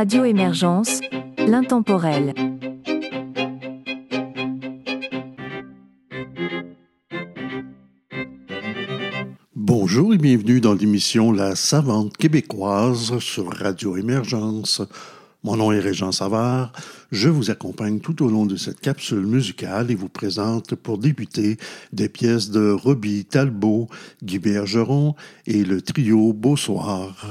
Radio Émergence, l'intemporel. Bonjour et bienvenue dans l'émission La Savante québécoise sur Radio Émergence. Mon nom est Régent Savard. Je vous accompagne tout au long de cette capsule musicale et vous présente pour débuter des pièces de Robbie Talbot, Guy Bergeron et le trio Beau Soir.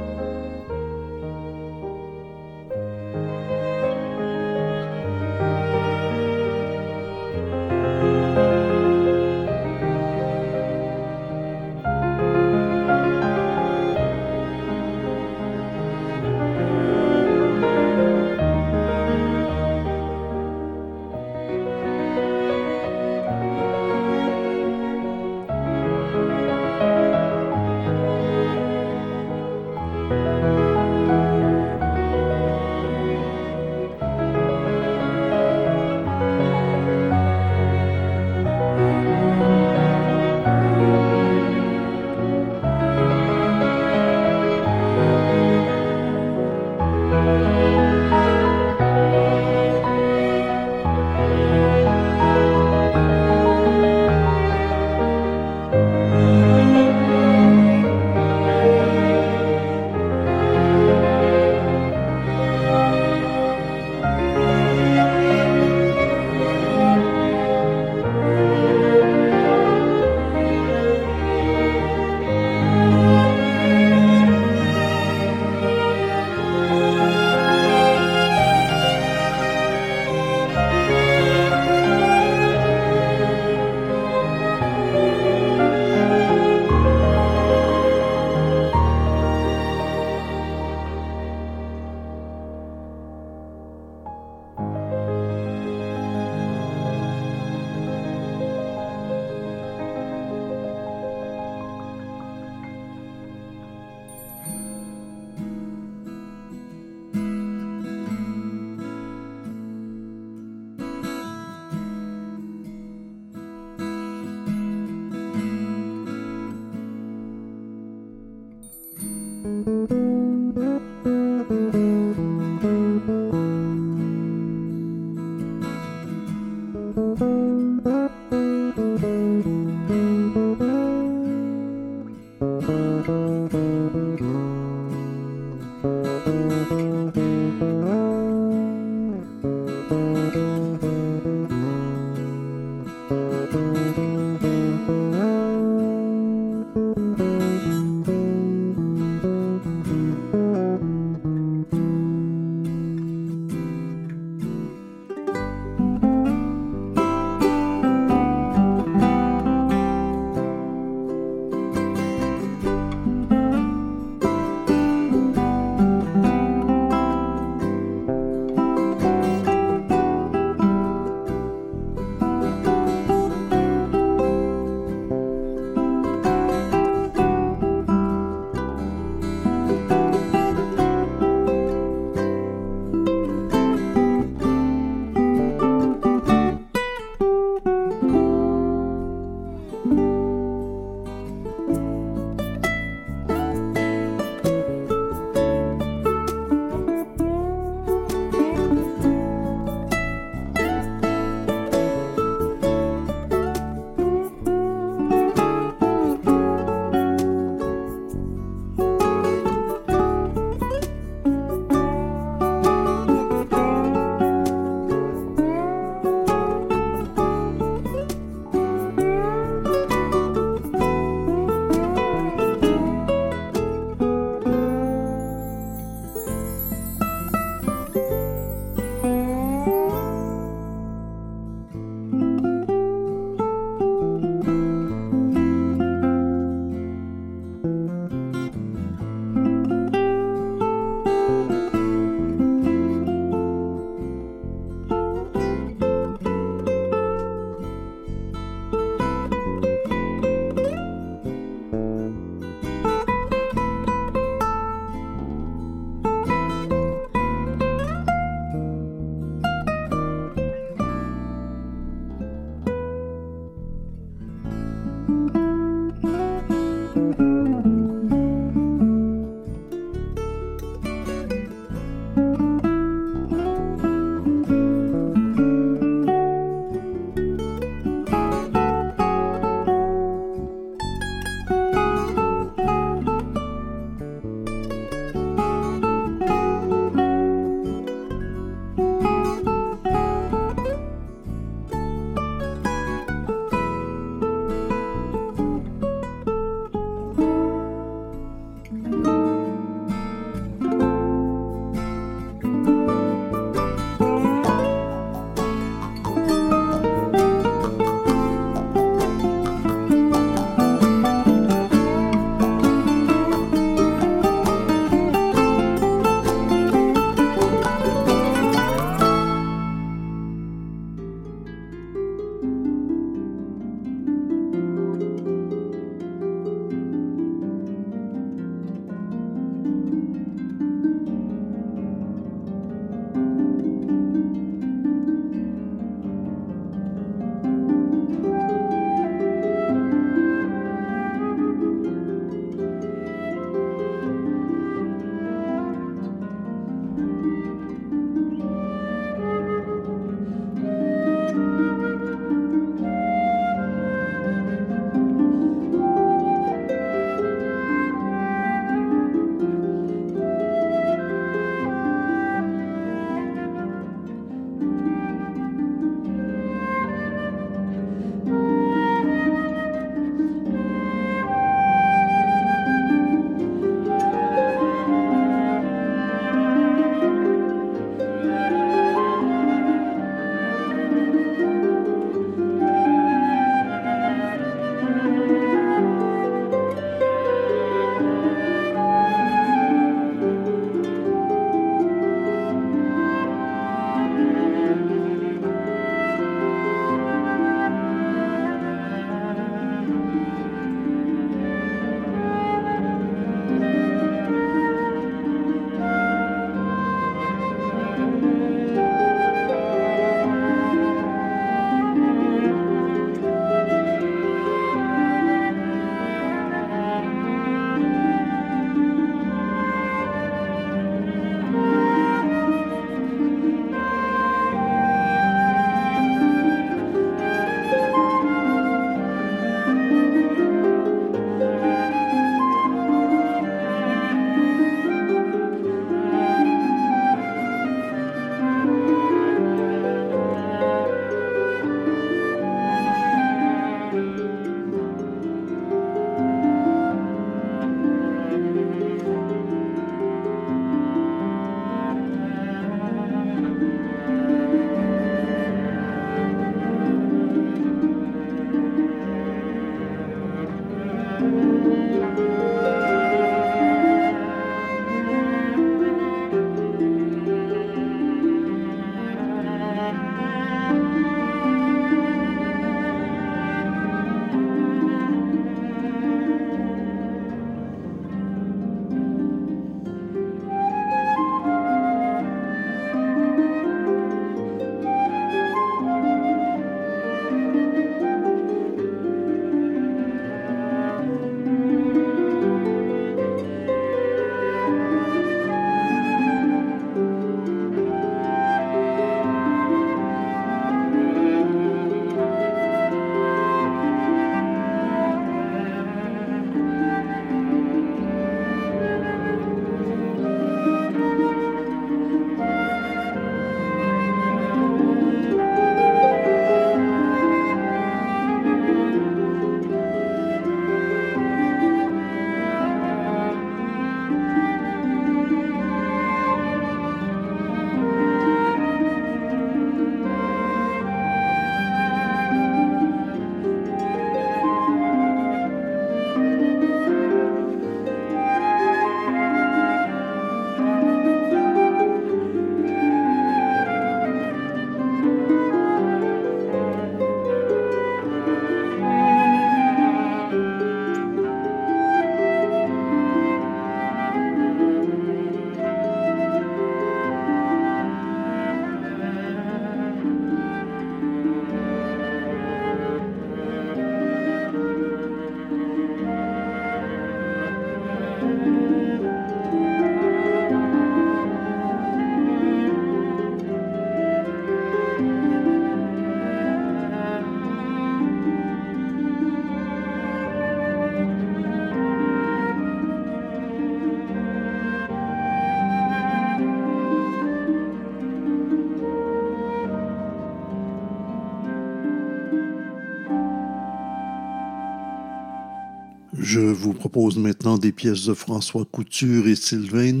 Je vous propose maintenant des pièces de François Couture et Sylvain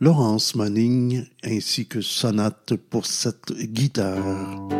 Laurence Manning ainsi que sonate pour cette guitare.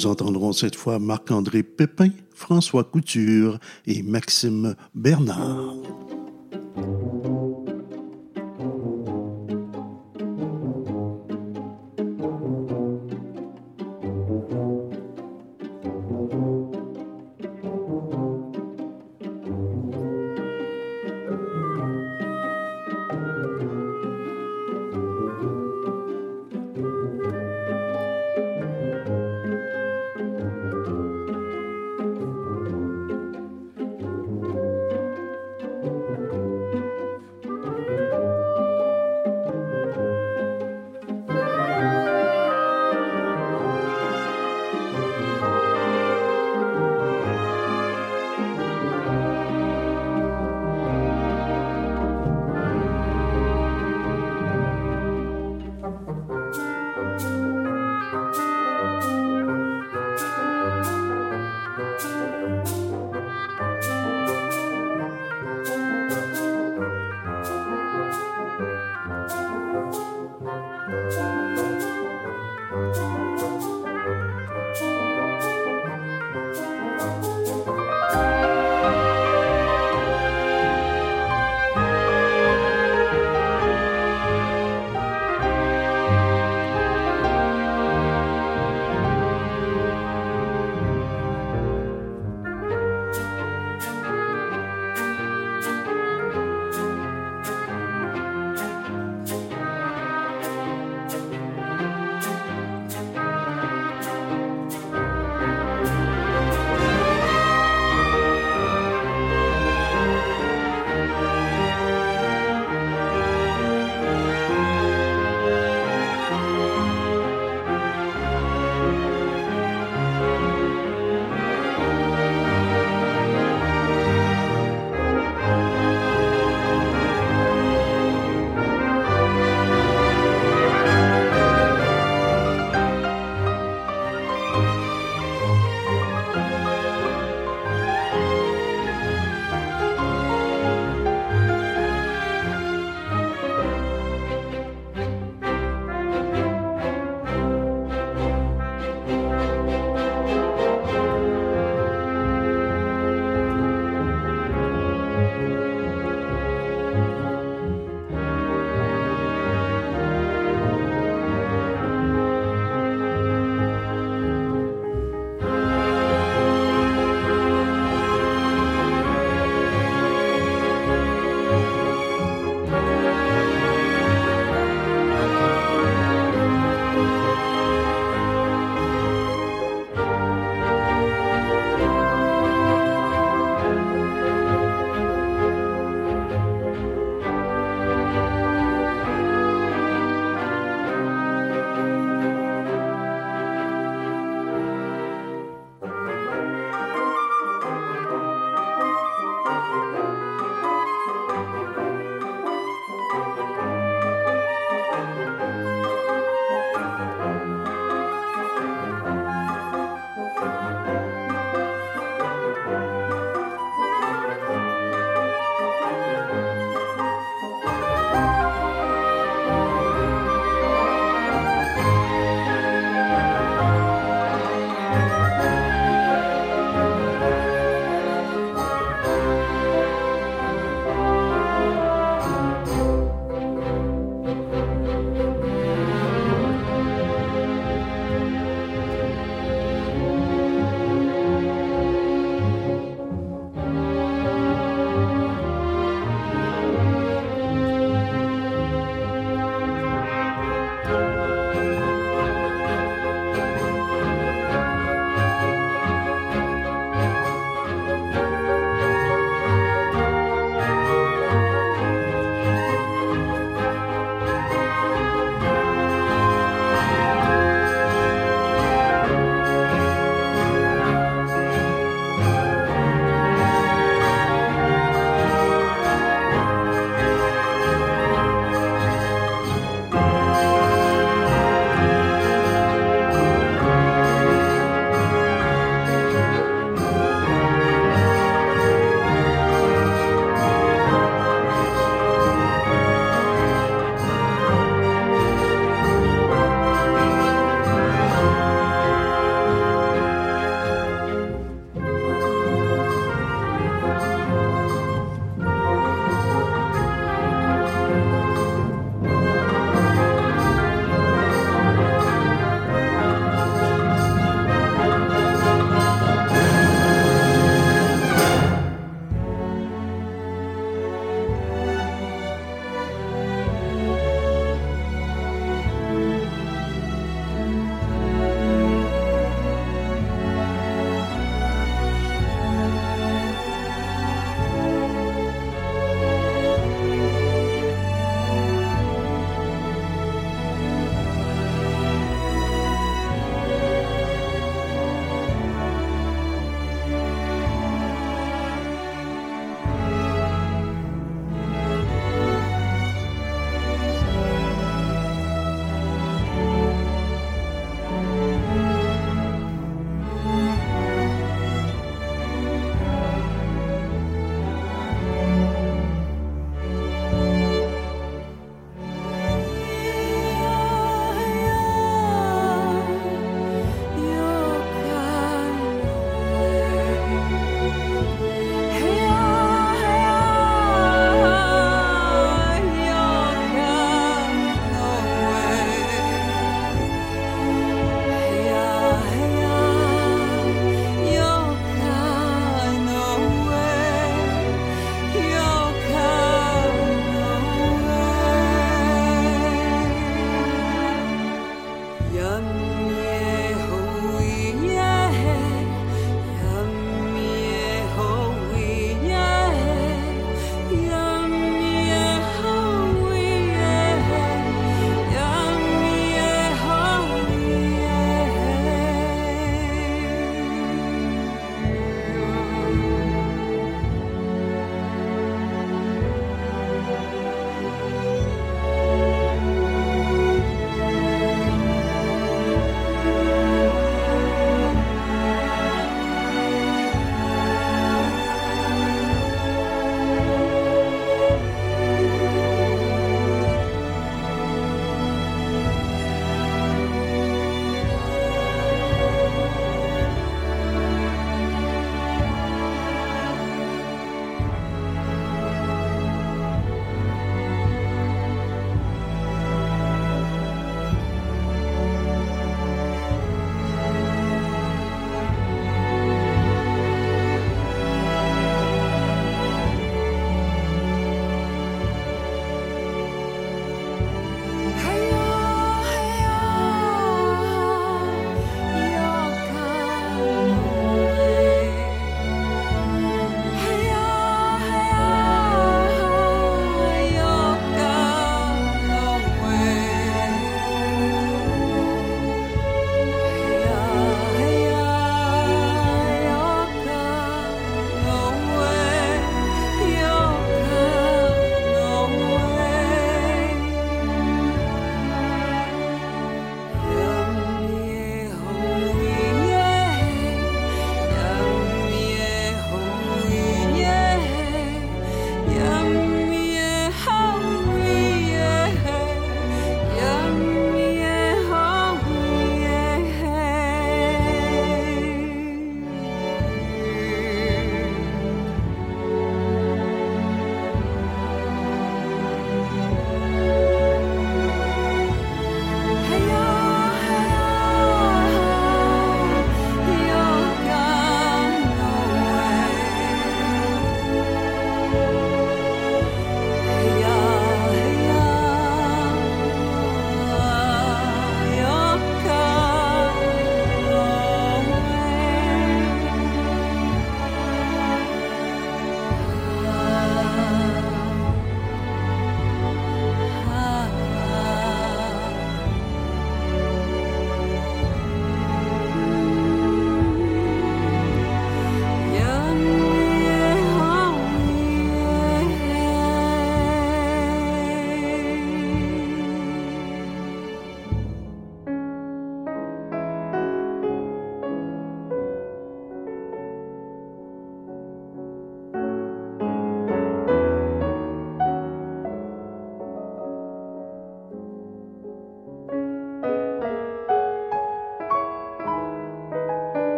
Nous entendrons cette fois Marc-André Pépin, François Couture et Maxime Bernard.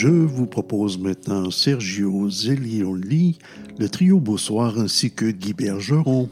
Je vous propose maintenant Sergio Zelioli, le trio Beausoir ainsi que Guy Bergeron.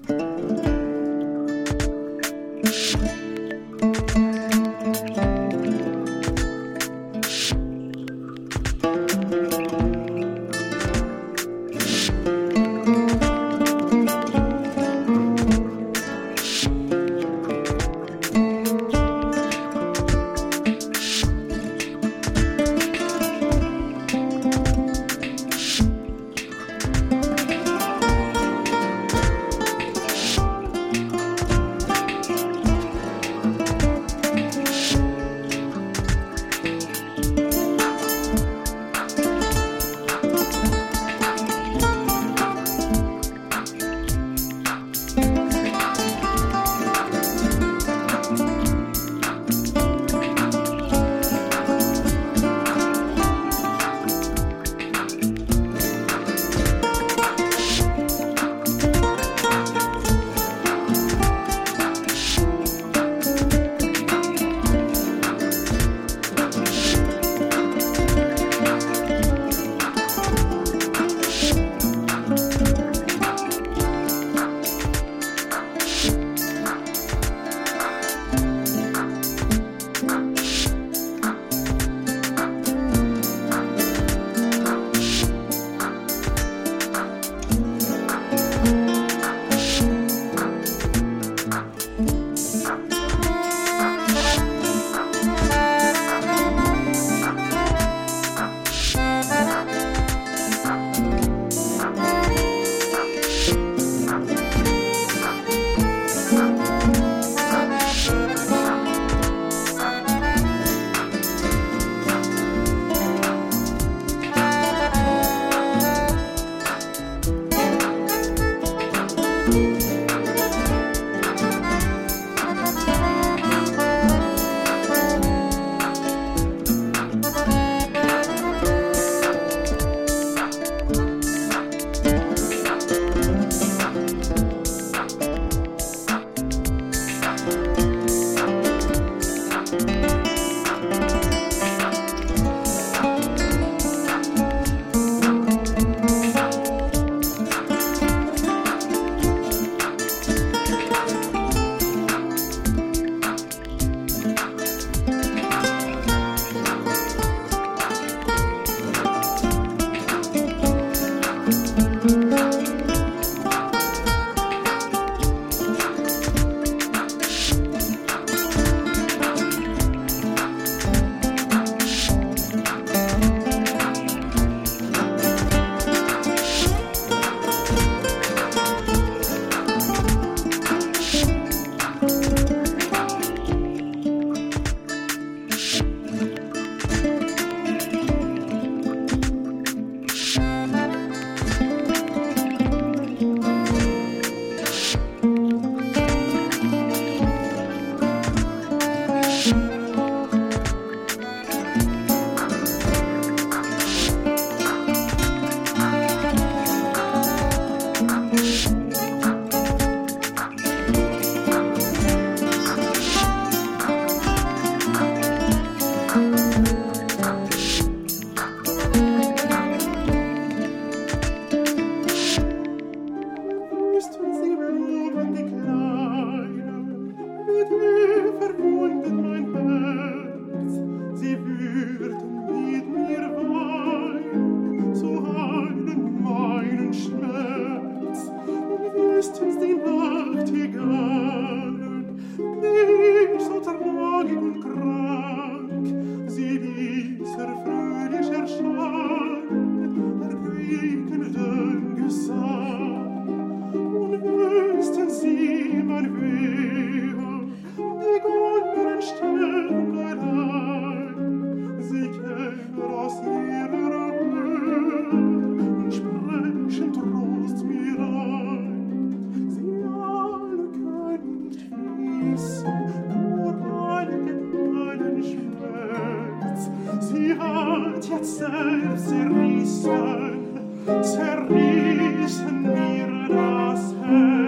heaven.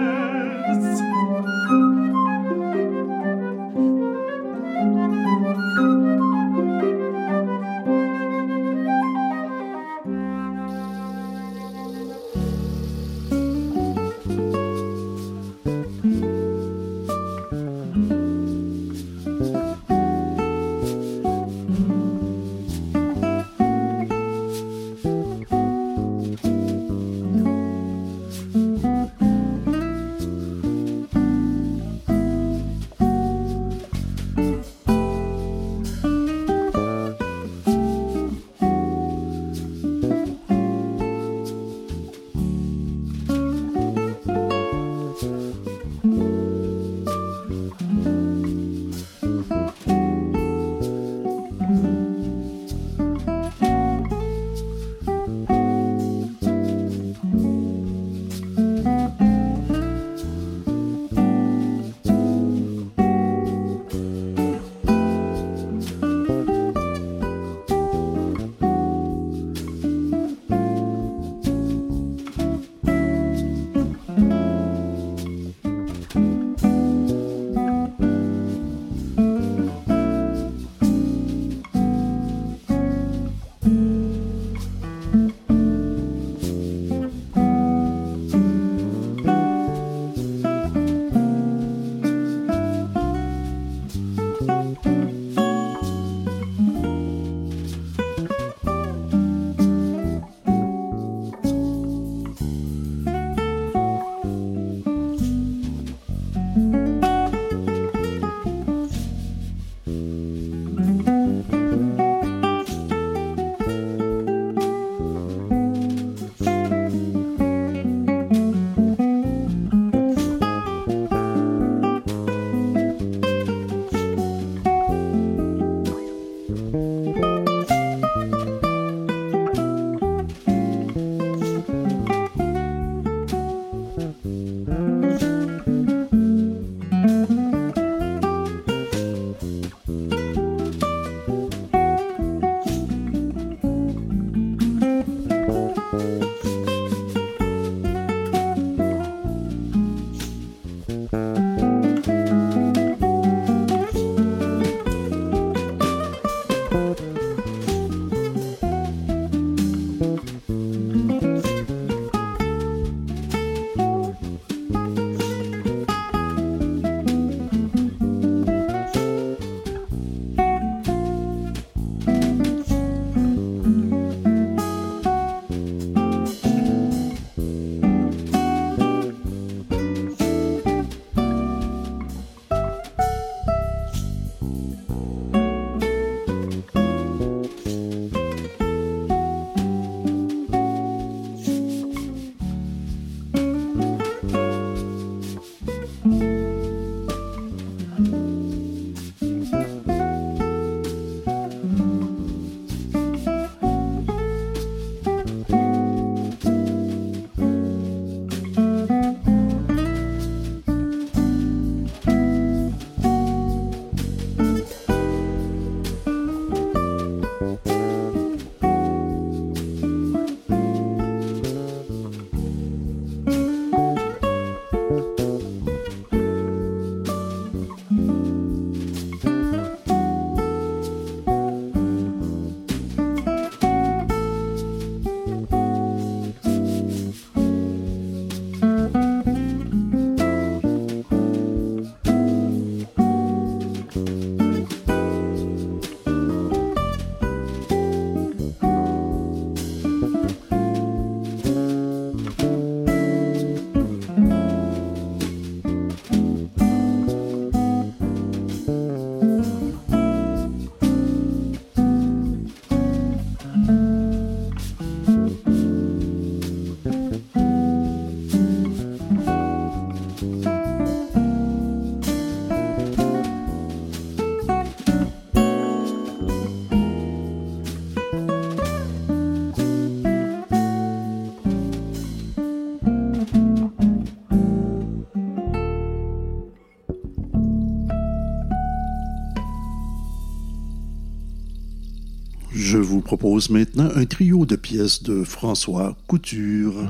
Vous propose maintenant un trio de pièces de François Couture.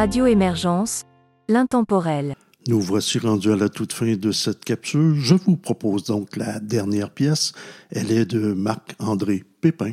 Radio Émergence, l'intemporel. Nous voici rendus à la toute fin de cette capsule. Je vous propose donc la dernière pièce. Elle est de Marc-André Pépin.